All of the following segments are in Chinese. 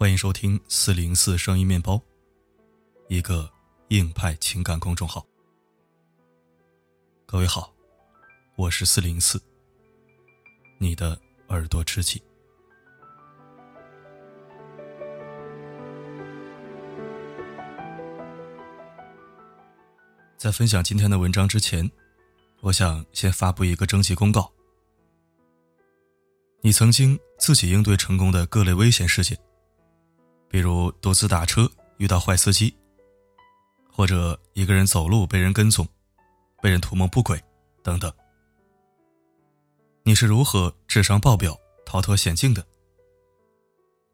欢迎收听四零四声音面包，一个硬派情感公众号。各位好，我是四零四，你的耳朵知己。在分享今天的文章之前，我想先发布一个征集公告：你曾经自己应对成功的各类危险事件。比如独自打车遇到坏司机，或者一个人走路被人跟踪，被人图谋不轨，等等。你是如何智商爆表、逃脱险境的？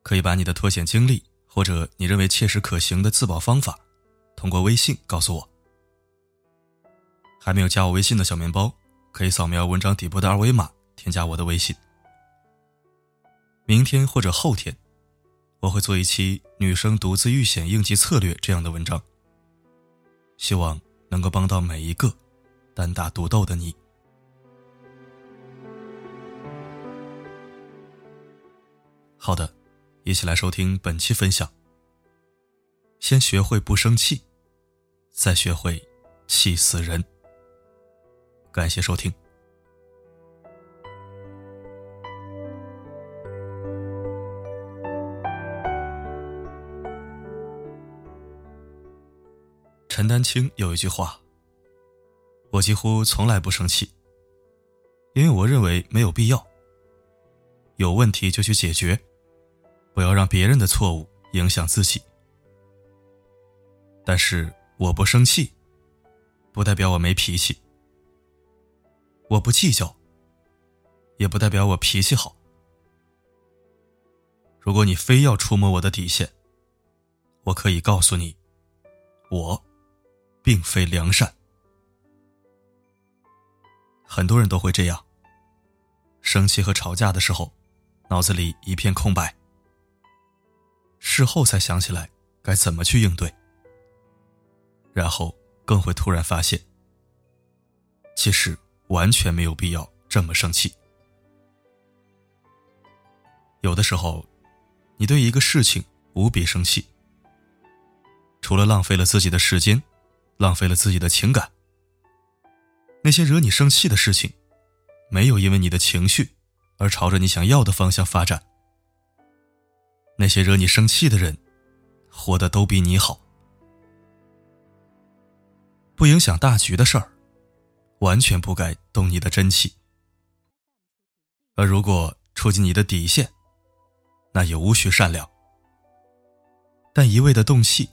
可以把你的脱险经历或者你认为切实可行的自保方法，通过微信告诉我。还没有加我微信的小面包，可以扫描文章底部的二维码添加我的微信。明天或者后天。我会做一期女生独自遇险应急策略这样的文章，希望能够帮到每一个单打独斗的你。好的，一起来收听本期分享。先学会不生气，再学会气死人。感谢收听。陈丹青有一句话：“我几乎从来不生气，因为我认为没有必要。有问题就去解决，不要让别人的错误影响自己。但是我不生气，不代表我没脾气；我不计较，也不代表我脾气好。如果你非要触摸我的底线，我可以告诉你，我。”并非良善，很多人都会这样。生气和吵架的时候，脑子里一片空白，事后才想起来该怎么去应对，然后更会突然发现，其实完全没有必要这么生气。有的时候，你对一个事情无比生气，除了浪费了自己的时间。浪费了自己的情感。那些惹你生气的事情，没有因为你的情绪而朝着你想要的方向发展。那些惹你生气的人，活得都比你好。不影响大局的事儿，完全不该动你的真气。而如果触及你的底线，那也无需善良。但一味的动气，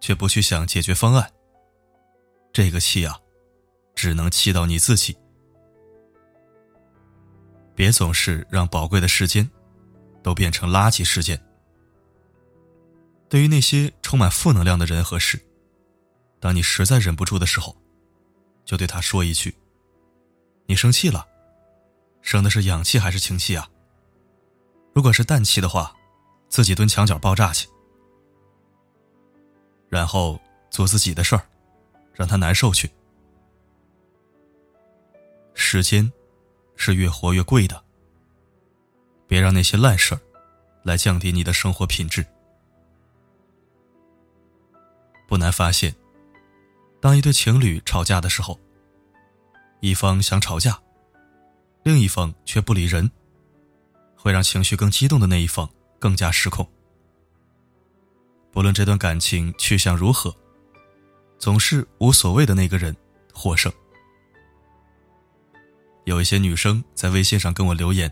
却不去想解决方案。这个气啊，只能气到你自己。别总是让宝贵的时间都变成垃圾时间。对于那些充满负能量的人和事，当你实在忍不住的时候，就对他说一句：“你生气了，生的是氧气还是氢气啊？如果是氮气的话，自己蹲墙角爆炸去，然后做自己的事儿。”让他难受去。时间是越活越贵的，别让那些烂事儿来降低你的生活品质。不难发现，当一对情侣吵架的时候，一方想吵架，另一方却不理人，会让情绪更激动的那一方更加失控。不论这段感情去向如何。总是无所谓的那个人获胜。有一些女生在微信上跟我留言，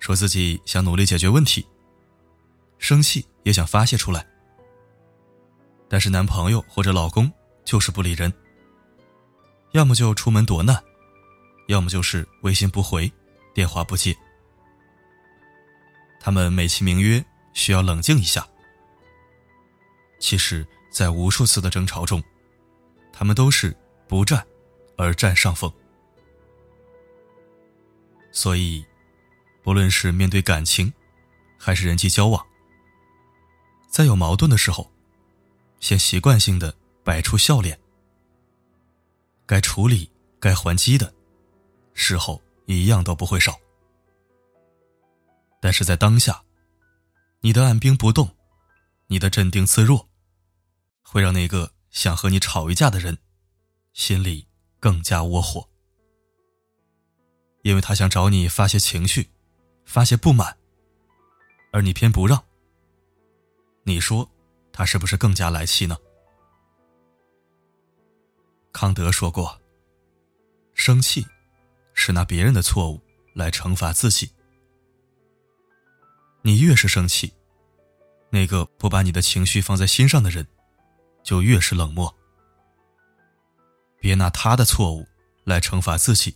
说自己想努力解决问题，生气也想发泄出来，但是男朋友或者老公就是不理人，要么就出门躲难，要么就是微信不回，电话不接。他们美其名曰需要冷静一下，其实。在无数次的争吵中，他们都是不战而占上风。所以，不论是面对感情，还是人际交往，在有矛盾的时候，先习惯性的摆出笑脸。该处理、该还击的，事后一样都不会少。但是在当下，你的按兵不动，你的镇定自若，会让那个想和你吵一架的人心里更加窝火，因为他想找你发泄情绪，发泄不满，而你偏不让。你说，他是不是更加来气呢？康德说过：“生气是拿别人的错误来惩罚自己。你越是生气，那个不把你的情绪放在心上的人，就越是冷漠。别拿他的错误来惩罚自己，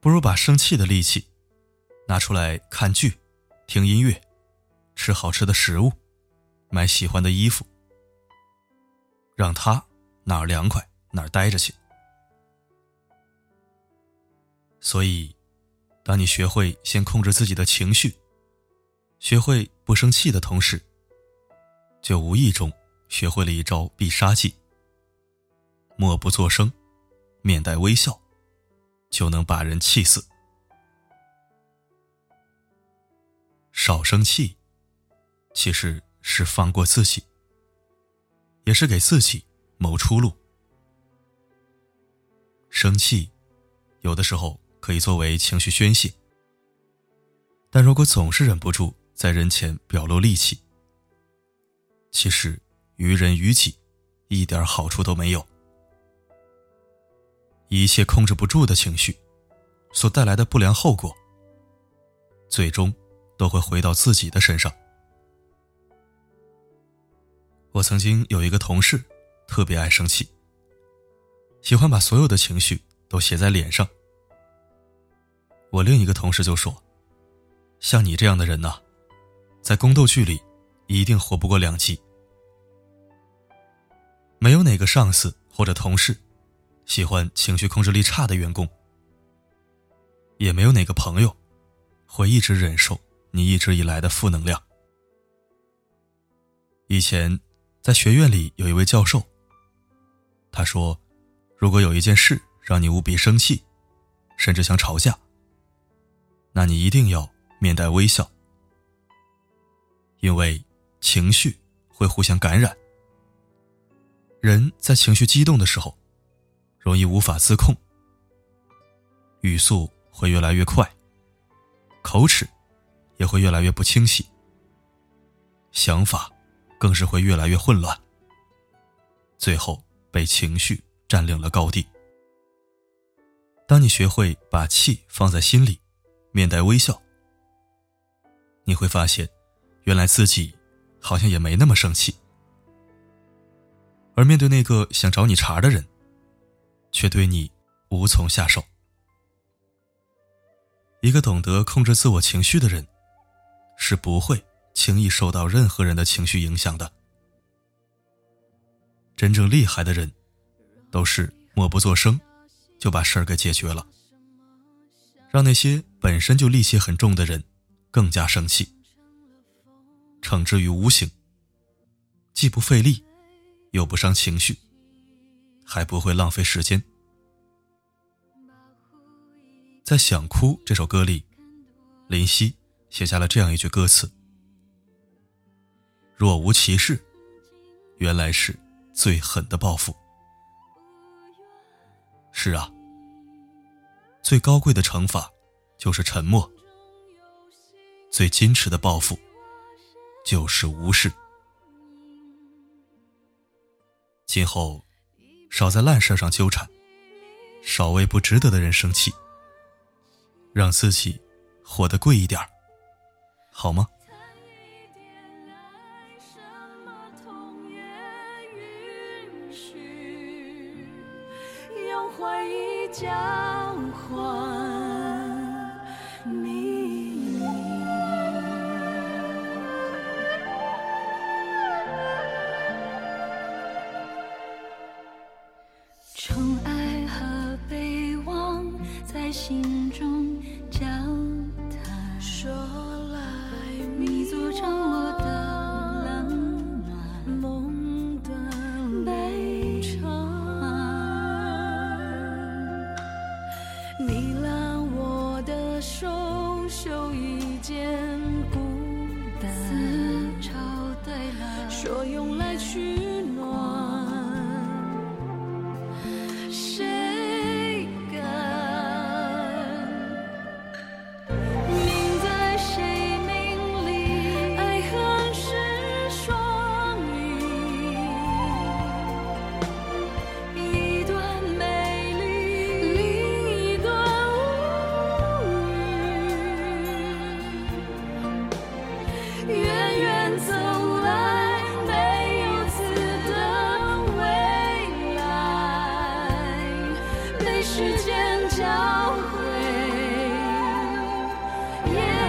不如把生气的力气拿出来看剧、听音乐、吃好吃的食物、买喜欢的衣服，让他。”哪儿凉快哪儿待着去。所以，当你学会先控制自己的情绪，学会不生气的同时，就无意中学会了一招必杀技：默不作声，面带微笑，就能把人气死。少生气，其实是放过自己，也是给自己。谋出路。生气，有的时候可以作为情绪宣泄，但如果总是忍不住在人前表露戾气，其实于人于己一点好处都没有。一切控制不住的情绪所带来的不良后果，最终都会回到自己的身上。我曾经有一个同事。特别爱生气，喜欢把所有的情绪都写在脸上。我另一个同事就说：“像你这样的人呐，在宫斗剧里一定活不过两集。没有哪个上司或者同事喜欢情绪控制力差的员工，也没有哪个朋友会一直忍受你一直以来的负能量。”以前在学院里有一位教授。他说：“如果有一件事让你无比生气，甚至想吵架，那你一定要面带微笑，因为情绪会互相感染。人在情绪激动的时候，容易无法自控，语速会越来越快，口齿也会越来越不清晰，想法更是会越来越混乱，最后。”被情绪占领了高地。当你学会把气放在心里，面带微笑，你会发现，原来自己好像也没那么生气。而面对那个想找你茬的人，却对你无从下手。一个懂得控制自我情绪的人，是不会轻易受到任何人的情绪影响的。真正厉害的人，都是默不作声，就把事儿给解决了，让那些本身就戾气很重的人更加生气，惩之于无形，既不费力，又不伤情绪，还不会浪费时间。在《想哭》这首歌里，林夕写下了这样一句歌词：“若无其事，原来是。”最狠的报复。是啊，最高贵的惩罚就是沉默；最矜持的报复就是无视。今后少在烂事上纠缠，少为不值得的人生气，让自己活得贵一点好吗？你拉我的手袖一件孤单。说用来去 Yeah.